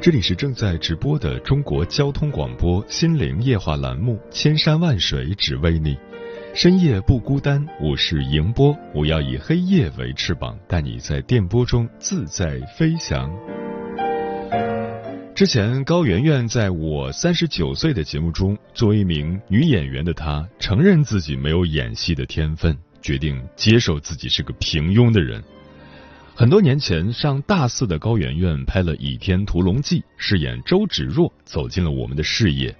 这里是正在直播的中国交通广播心灵夜话栏目《千山万水只为你》，深夜不孤单，我是迎波，我要以黑夜为翅膀，带你在电波中自在飞翔。之前高圆圆在我三十九岁的节目中，作为一名女演员的她，承认自己没有演戏的天分，决定接受自己是个平庸的人。很多年前，上大四的高圆圆拍了《倚天屠龙记》，饰演周芷若，走进了我们的视野。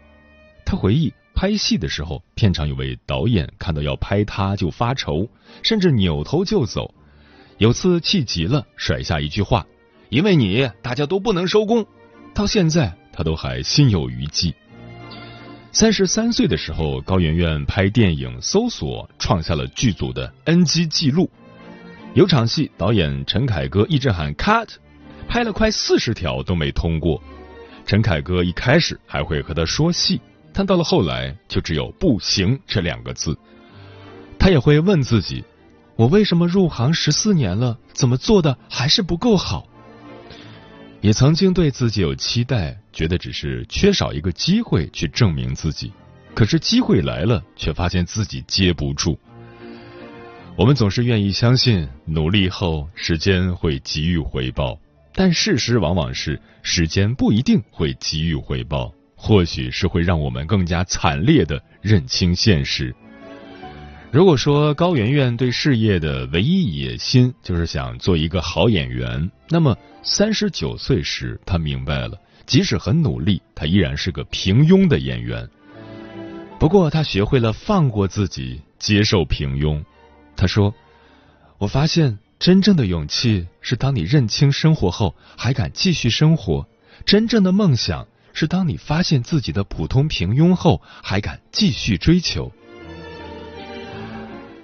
她回忆拍戏的时候，片场有位导演看到要拍她就发愁，甚至扭头就走。有次气急了，甩下一句话：“因为你，大家都不能收工。”到现在，她都还心有余悸。三十三岁的时候，高圆圆拍电影《搜索》，创下了剧组的 NG 记录。有场戏，导演陈凯歌一直喊 cut，拍了快四十条都没通过。陈凯歌一开始还会和他说戏，但到了后来就只有不行这两个字。他也会问自己：我为什么入行十四年了，怎么做的还是不够好？也曾经对自己有期待，觉得只是缺少一个机会去证明自己。可是机会来了，却发现自己接不住。我们总是愿意相信努力后时间会给予回报，但事实往往是时间不一定会给予回报，或许是会让我们更加惨烈的认清现实。如果说高圆圆对事业的唯一野心就是想做一个好演员，那么三十九岁时她明白了，即使很努力，她依然是个平庸的演员。不过她学会了放过自己，接受平庸。他说：“我发现真正的勇气是当你认清生活后还敢继续生活；真正的梦想是当你发现自己的普通平庸后还敢继续追求。”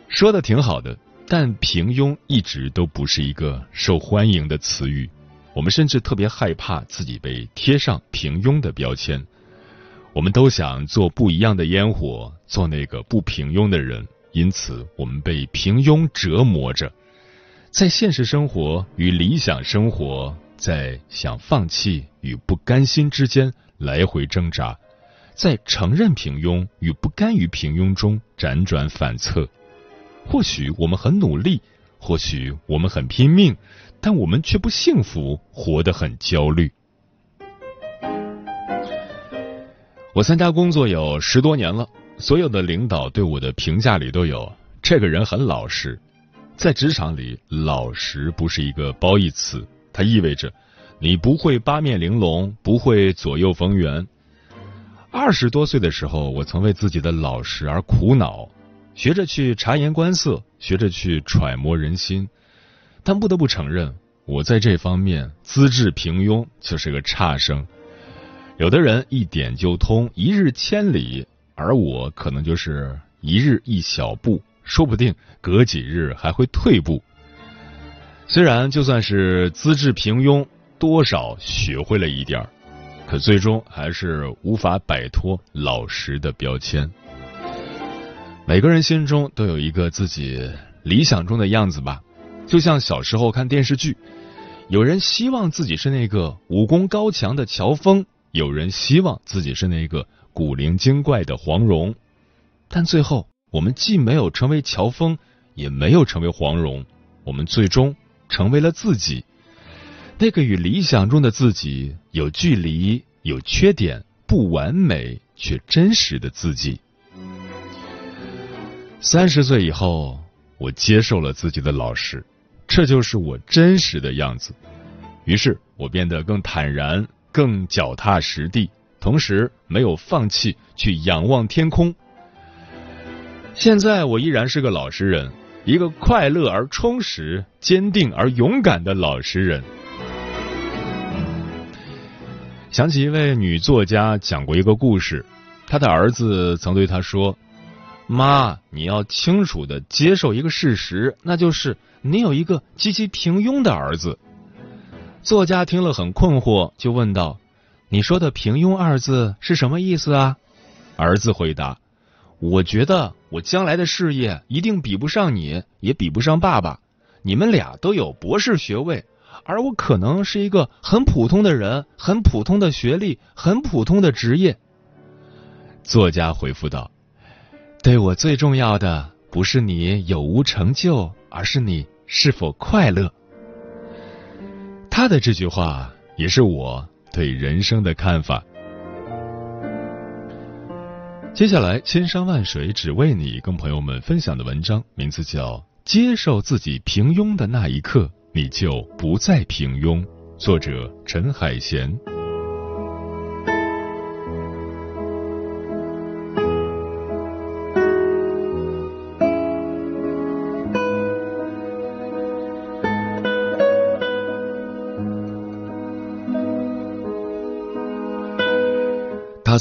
说的挺好的，但平庸一直都不是一个受欢迎的词语。我们甚至特别害怕自己被贴上平庸的标签。我们都想做不一样的烟火，做那个不平庸的人。因此，我们被平庸折磨着，在现实生活与理想生活，在想放弃与不甘心之间来回挣扎，在承认平庸与不甘于平庸中辗转反侧。或许我们很努力，或许我们很拼命，但我们却不幸福，活得很焦虑。我参加工作有十多年了。所有的领导对我的评价里都有这个人很老实，在职场里，老实不是一个褒义词，它意味着你不会八面玲珑，不会左右逢源。二十多岁的时候，我曾为自己的老实而苦恼，学着去察言观色，学着去揣摩人心，但不得不承认，我在这方面资质平庸，就是个差生。有的人一点就通，一日千里。而我可能就是一日一小步，说不定隔几日还会退步。虽然就算是资质平庸，多少学会了一点可最终还是无法摆脱老实的标签。每个人心中都有一个自己理想中的样子吧，就像小时候看电视剧，有人希望自己是那个武功高强的乔峰，有人希望自己是那个。古灵精怪的黄蓉，但最后我们既没有成为乔峰，也没有成为黄蓉，我们最终成为了自己。那个与理想中的自己有距离、有缺点，不完美却真实的自己。三十岁以后，我接受了自己的老师，这就是我真实的样子。于是我变得更坦然，更脚踏实地，同时没有放弃去仰望天空。现在我依然是个老实人，一个快乐而充实、坚定而勇敢的老实人。想起一位女作家讲过一个故事，她的儿子曾对她说：“妈，你要清楚的接受一个事实，那就是你有一个极其平庸的儿子。”作家听了很困惑，就问道：“你说的‘平庸’二字是什么意思啊？”儿子回答：“我觉得我将来的事业一定比不上你，也比不上爸爸。你们俩都有博士学位。”而我可能是一个很普通的人，很普通的学历，很普通的职业。作家回复道：“对我最重要的不是你有无成就，而是你是否快乐。”他的这句话也是我对人生的看法。接下来，千山万水只为你，跟朋友们分享的文章名字叫《接受自己平庸的那一刻》。你就不再平庸。作者：陈海贤。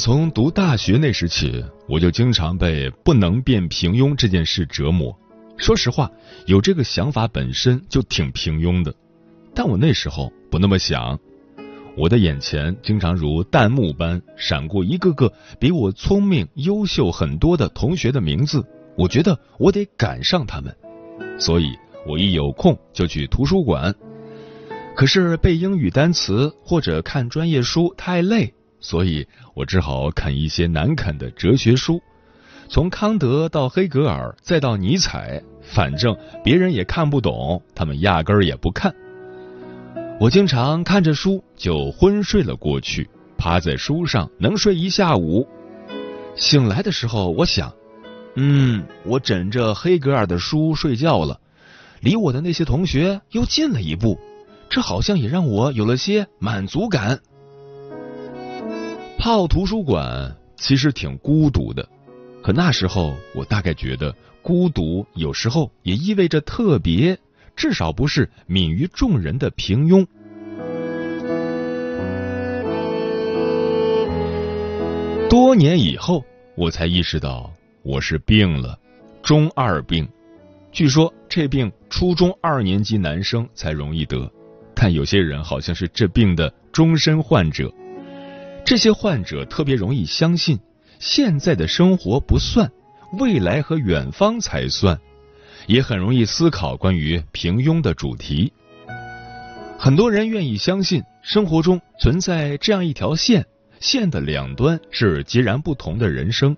从读大学那时起，我就经常被“不能变平庸”这件事折磨。说实话，有这个想法本身就挺平庸的，但我那时候不那么想。我的眼前经常如弹幕般闪过一个个比我聪明、优秀很多的同学的名字，我觉得我得赶上他们，所以我一有空就去图书馆。可是背英语单词或者看专业书太累，所以我只好啃一些难啃的哲学书。从康德到黑格尔，再到尼采，反正别人也看不懂，他们压根儿也不看。我经常看着书就昏睡了过去，趴在书上能睡一下午。醒来的时候，我想，嗯，我枕着黑格尔的书睡觉了，离我的那些同学又近了一步，这好像也让我有了些满足感。泡图书馆其实挺孤独的。可那时候，我大概觉得孤独有时候也意味着特别，至少不是泯于众人的平庸。多年以后，我才意识到我是病了，中二病。据说这病初中二年级男生才容易得，但有些人好像是这病的终身患者。这些患者特别容易相信。现在的生活不算，未来和远方才算，也很容易思考关于平庸的主题。很多人愿意相信生活中存在这样一条线，线的两端是截然不同的人生。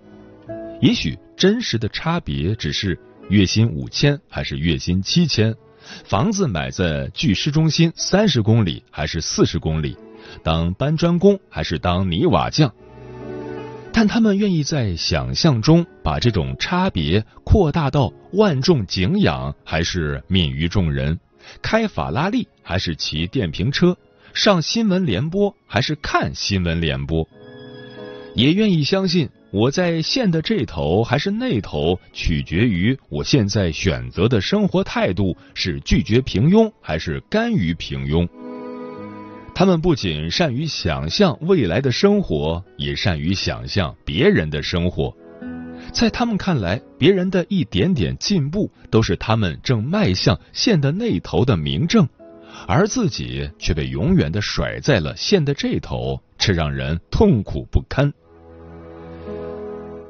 也许真实的差别只是月薪五千还是月薪七千，房子买在距市中心三十公里还是四十公里，当搬砖工还是当泥瓦匠。但他们愿意在想象中把这种差别扩大到万众景仰还是泯于众人，开法拉利还是骑电瓶车，上新闻联播还是看新闻联播，也愿意相信我在线的这头还是那头，取决于我现在选择的生活态度是拒绝平庸还是甘于平庸。他们不仅善于想象未来的生活，也善于想象别人的生活。在他们看来，别人的一点点进步都是他们正迈向线的那头的明证，而自己却被永远的甩在了线的这头，这让人痛苦不堪。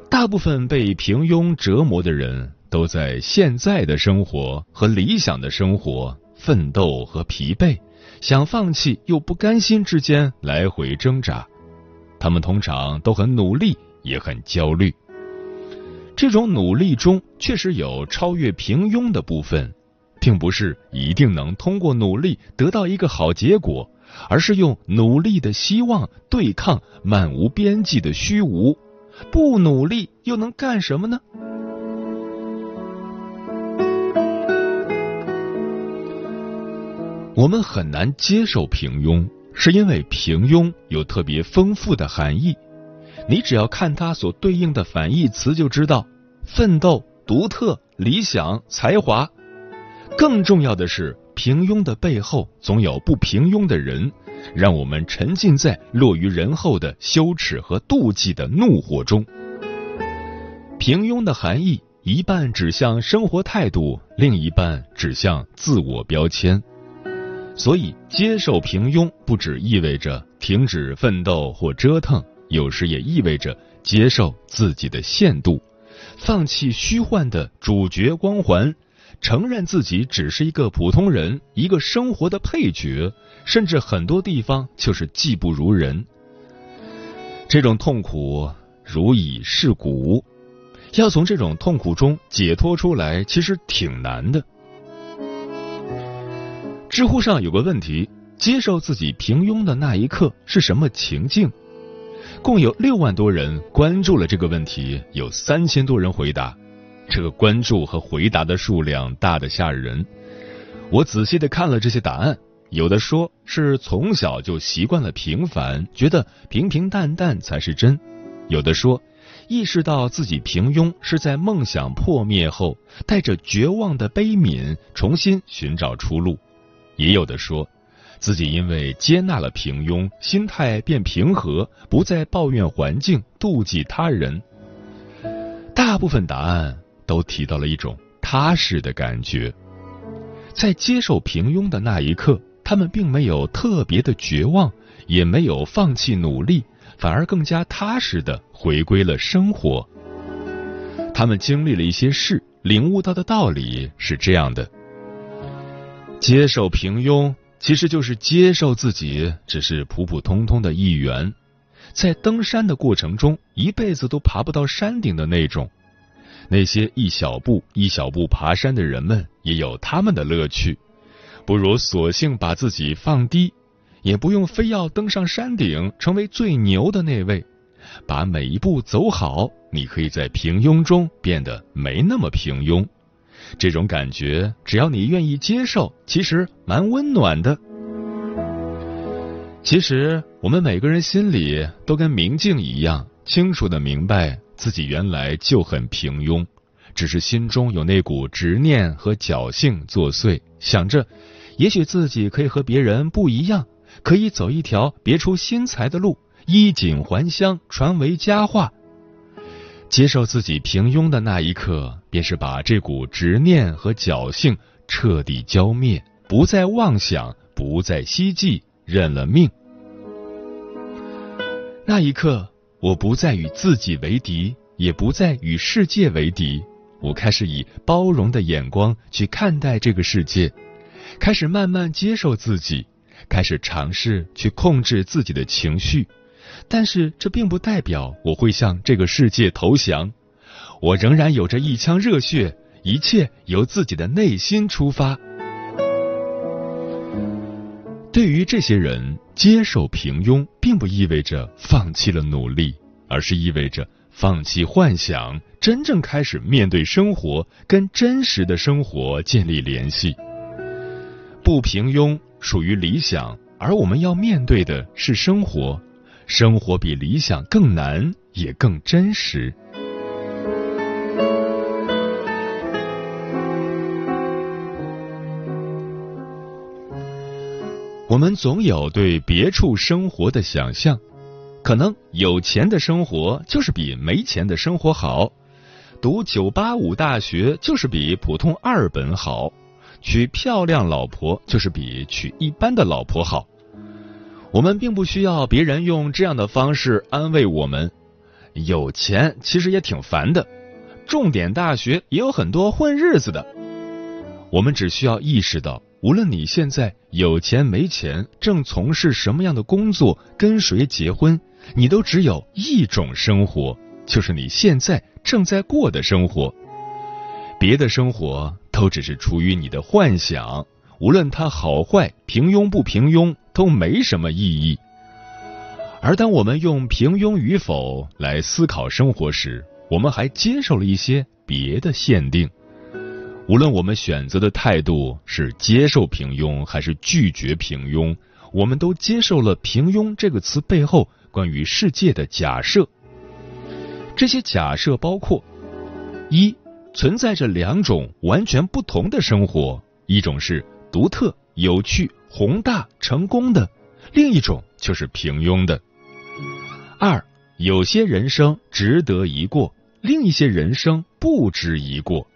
大部分被平庸折磨的人，都在现在的生活和理想的生活奋斗和疲惫。想放弃又不甘心之间来回挣扎，他们通常都很努力，也很焦虑。这种努力中确实有超越平庸的部分，并不是一定能通过努力得到一个好结果，而是用努力的希望对抗漫无边际的虚无。不努力又能干什么呢？我们很难接受平庸，是因为平庸有特别丰富的含义。你只要看它所对应的反义词，就知道：奋斗、独特、理想、才华。更重要的是，平庸的背后总有不平庸的人，让我们沉浸在落于人后的羞耻和妒忌的怒火中。平庸的含义一半指向生活态度，另一半指向自我标签。所以，接受平庸不只意味着停止奋斗或折腾，有时也意味着接受自己的限度，放弃虚幻的主角光环，承认自己只是一个普通人，一个生活的配角，甚至很多地方就是技不如人。这种痛苦如蚁噬骨，要从这种痛苦中解脱出来，其实挺难的。知乎上有个问题：接受自己平庸的那一刻是什么情境？共有六万多人关注了这个问题，有三千多人回答。这个关注和回答的数量大的吓人。我仔细的看了这些答案，有的说是从小就习惯了平凡，觉得平平淡淡才是真；有的说意识到自己平庸是在梦想破灭后，带着绝望的悲悯重新寻找出路。也有的说，自己因为接纳了平庸，心态变平和，不再抱怨环境、妒忌他人。大部分答案都提到了一种踏实的感觉，在接受平庸的那一刻，他们并没有特别的绝望，也没有放弃努力，反而更加踏实的回归了生活。他们经历了一些事，领悟到的道理是这样的。接受平庸，其实就是接受自己只是普普通通的一员，在登山的过程中，一辈子都爬不到山顶的那种。那些一小步一小步爬山的人们，也有他们的乐趣。不如索性把自己放低，也不用非要登上山顶，成为最牛的那位。把每一步走好，你可以在平庸中变得没那么平庸。这种感觉，只要你愿意接受，其实蛮温暖的。其实我们每个人心里都跟明镜一样，清楚的明白自己原来就很平庸，只是心中有那股执念和侥幸作祟，想着也许自己可以和别人不一样，可以走一条别出心裁的路，衣锦还乡，传为佳话。接受自己平庸的那一刻，便是把这股执念和侥幸彻底浇灭，不再妄想，不再希冀，认了命。那一刻，我不再与自己为敌，也不再与世界为敌，我开始以包容的眼光去看待这个世界，开始慢慢接受自己，开始尝试去控制自己的情绪。但是这并不代表我会向这个世界投降，我仍然有着一腔热血，一切由自己的内心出发。对于这些人，接受平庸并不意味着放弃了努力，而是意味着放弃幻想，真正开始面对生活，跟真实的生活建立联系。不平庸属于理想，而我们要面对的是生活。生活比理想更难，也更真实。我们总有对别处生活的想象，可能有钱的生活就是比没钱的生活好，读九八五大学就是比普通二本好，娶漂亮老婆就是比娶一般的老婆好。我们并不需要别人用这样的方式安慰我们。有钱其实也挺烦的，重点大学也有很多混日子的。我们只需要意识到，无论你现在有钱没钱，正从事什么样的工作，跟谁结婚，你都只有一种生活，就是你现在正在过的生活。别的生活都只是出于你的幻想，无论它好坏、平庸不平庸。都没什么意义。而当我们用平庸与否来思考生活时，我们还接受了一些别的限定。无论我们选择的态度是接受平庸还是拒绝平庸，我们都接受了“平庸”这个词背后关于世界的假设。这些假设包括：一，存在着两种完全不同的生活，一种是独特、有趣、宏大、成功的，另一种就是平庸的。二，有些人生值得一过，另一些人生不值一过。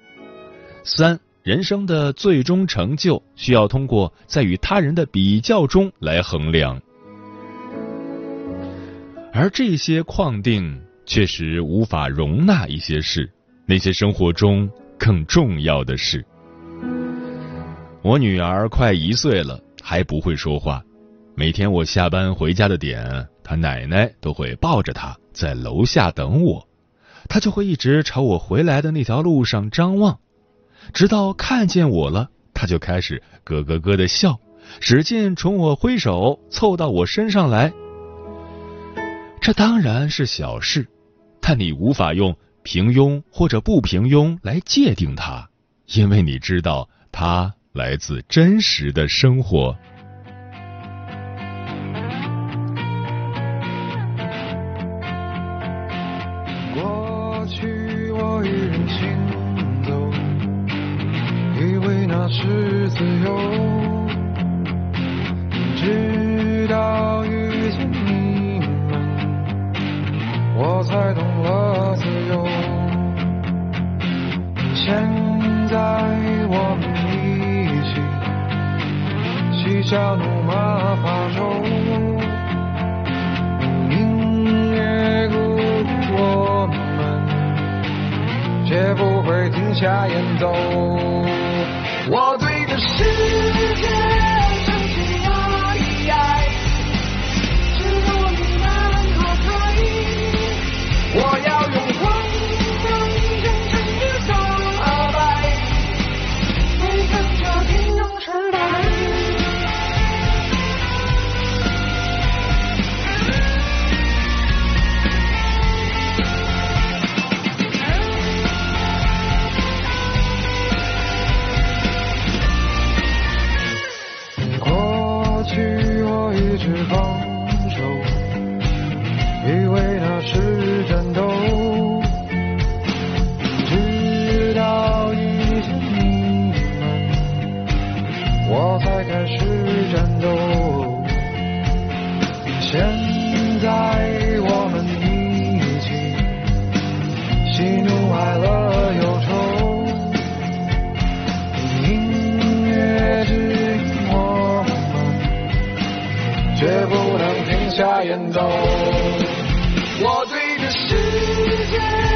三，人生的最终成就需要通过在与他人的比较中来衡量，而这些框定确实无法容纳一些事，那些生活中更重要的事。我女儿快一岁了，还不会说话。每天我下班回家的点，他奶奶都会抱着他在楼下等我，他就会一直朝我回来的那条路上张望，直到看见我了，他就开始咯咯咯的笑，使劲冲我挥手，凑到我身上来。这当然是小事，但你无法用平庸或者不平庸来界定它，因为你知道它来自真实的生活。是自由，直到遇见你们，我才懂了自由。现在我们一起嬉笑怒骂发愁，音乐鼓舞我对这世界。绝不能停下演奏。我对着世界。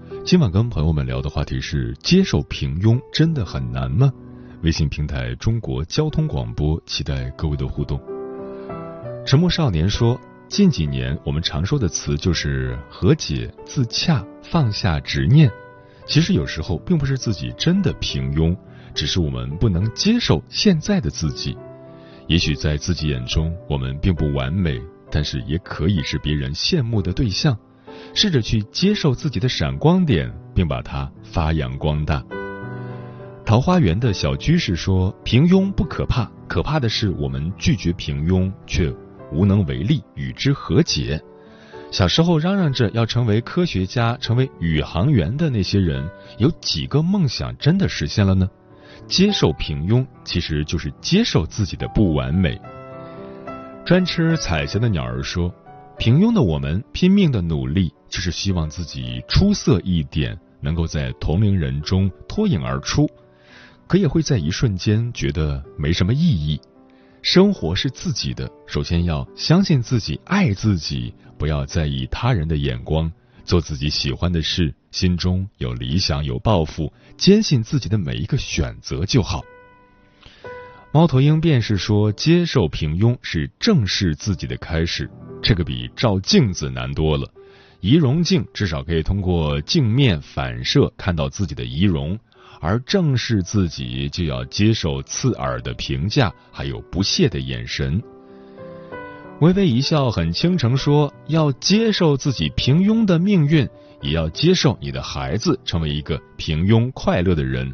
今晚跟朋友们聊的话题是：接受平庸真的很难吗？微信平台中国交通广播，期待各位的互动。沉默少年说：“近几年我们常说的词就是和解、自洽、放下执念。其实有时候并不是自己真的平庸，只是我们不能接受现在的自己。也许在自己眼中我们并不完美，但是也可以是别人羡慕的对象。试着去接受自己的闪光点，并把它发扬光大。桃花源的小居士说：“平庸不可怕，可怕的是我们拒绝平庸，却无能为力与之和解。”小时候嚷嚷着要成为科学家、成为宇航员的那些人，有几个梦想真的实现了呢？接受平庸，其实就是接受自己的不完美。专吃彩霞的鸟儿说：“平庸的我们拼命的努力，就是希望自己出色一点，能够在同龄人中脱颖而出。”可也会在一瞬间觉得没什么意义。生活是自己的，首先要相信自己，爱自己，不要在意他人的眼光，做自己喜欢的事，心中有理想有抱负，坚信自己的每一个选择就好。猫头鹰便是说，接受平庸是正视自己的开始，这个比照镜子难多了。仪容镜至少可以通过镜面反射看到自己的仪容。而正视自己，就要接受刺耳的评价，还有不屑的眼神。微微一笑很倾城说：“要接受自己平庸的命运，也要接受你的孩子成为一个平庸快乐的人。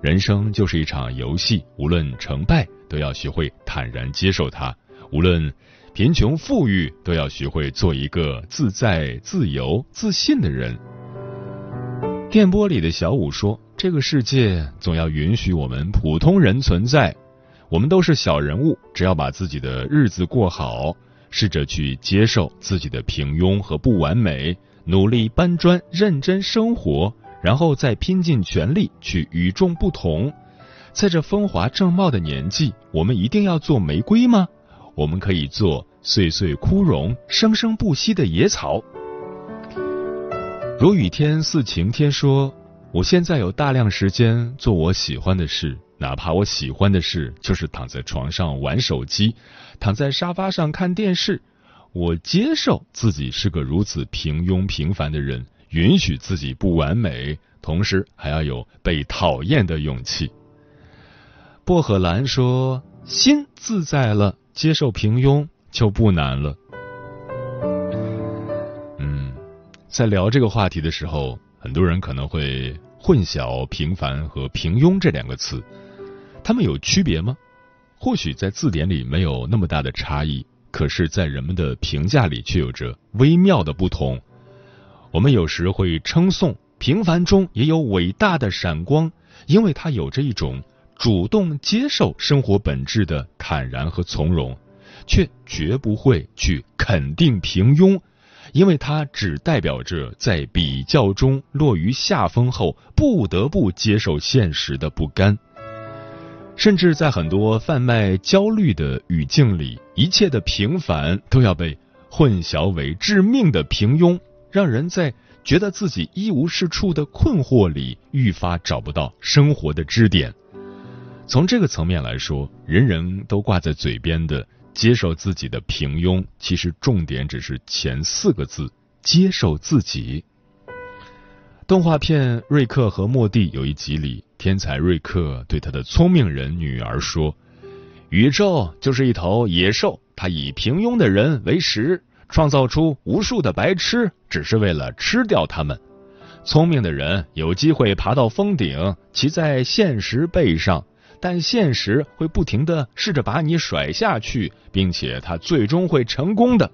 人生就是一场游戏，无论成败，都要学会坦然接受它；无论贫穷富裕，都要学会做一个自在、自由、自信的人。”电波里的小五说。这个世界总要允许我们普通人存在，我们都是小人物，只要把自己的日子过好，试着去接受自己的平庸和不完美，努力搬砖，认真生活，然后再拼尽全力去与众不同。在这风华正茂的年纪，我们一定要做玫瑰吗？我们可以做岁岁枯荣、生生不息的野草。如雨天似晴天说。我现在有大量时间做我喜欢的事，哪怕我喜欢的事就是躺在床上玩手机，躺在沙发上看电视。我接受自己是个如此平庸平凡的人，允许自己不完美，同时还要有被讨厌的勇气。薄荷兰说：“心自在了，接受平庸就不难了。”嗯，在聊这个话题的时候。很多人可能会混淆“平凡”和“平庸”这两个词，它们有区别吗？或许在字典里没有那么大的差异，可是，在人们的评价里却有着微妙的不同。我们有时会称颂平凡中也有伟大的闪光，因为它有着一种主动接受生活本质的坦然和从容，却绝不会去肯定平庸。因为它只代表着在比较中落于下风后，不得不接受现实的不甘。甚至在很多贩卖焦虑的语境里，一切的平凡都要被混淆为致命的平庸，让人在觉得自己一无是处的困惑里，愈发找不到生活的支点。从这个层面来说，人人都挂在嘴边的。接受自己的平庸，其实重点只是前四个字：接受自己。动画片《瑞克和莫蒂》有一集里，天才瑞克对他的聪明人女儿说：“宇宙就是一头野兽，它以平庸的人为食，创造出无数的白痴，只是为了吃掉他们。聪明的人有机会爬到峰顶，骑在现实背上。”但现实会不停的试着把你甩下去，并且他最终会成功的。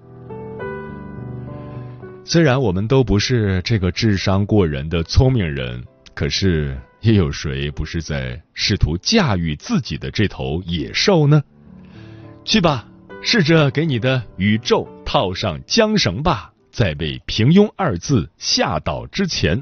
虽然我们都不是这个智商过人的聪明人，可是也有谁不是在试图驾驭自己的这头野兽呢？去吧，试着给你的宇宙套上缰绳吧，在被“平庸”二字吓倒之前。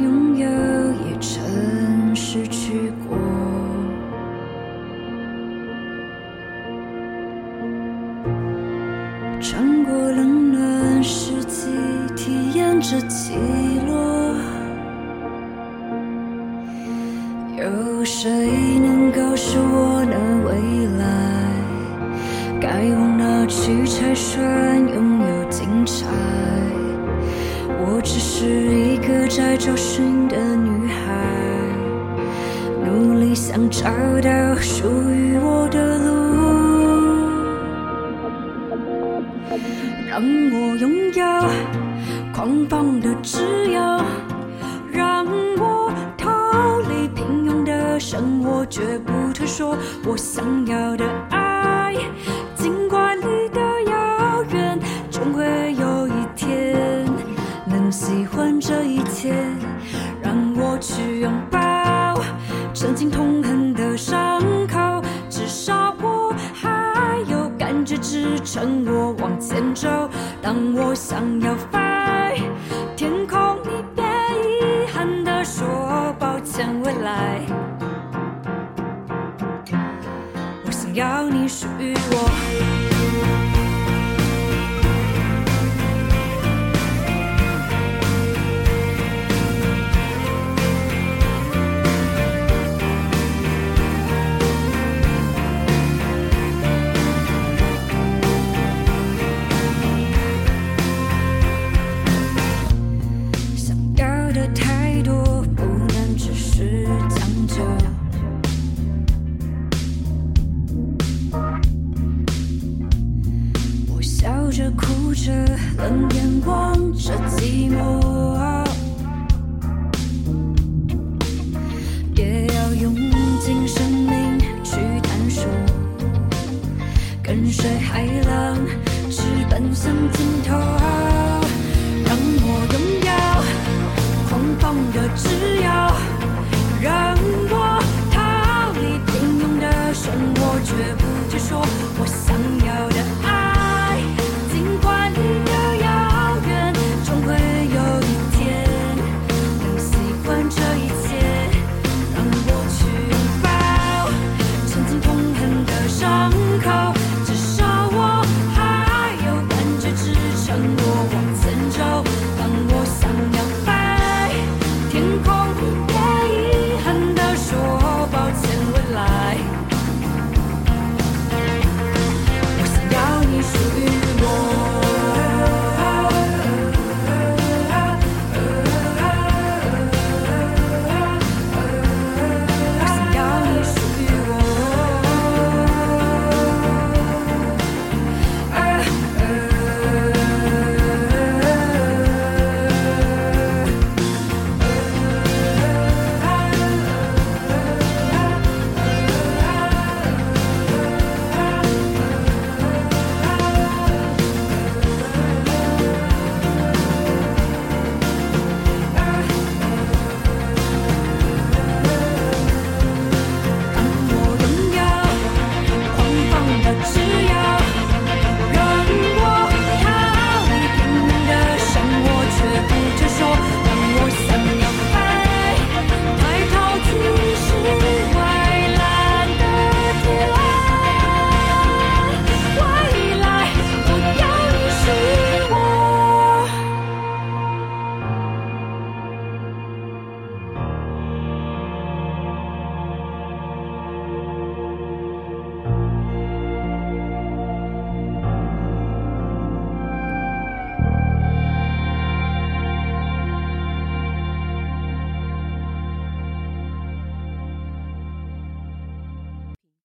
找到属于我的路，让我拥有狂放的自由，让我逃离平庸的生活，绝不退缩。我想要的爱，尽管离得遥远，终会有一天能喜欢这一切。让我去拥抱曾经痛恨的伤口，至少我还有感觉支撑我往前走。当我想要飞，天空你别遗憾地说抱歉，未来。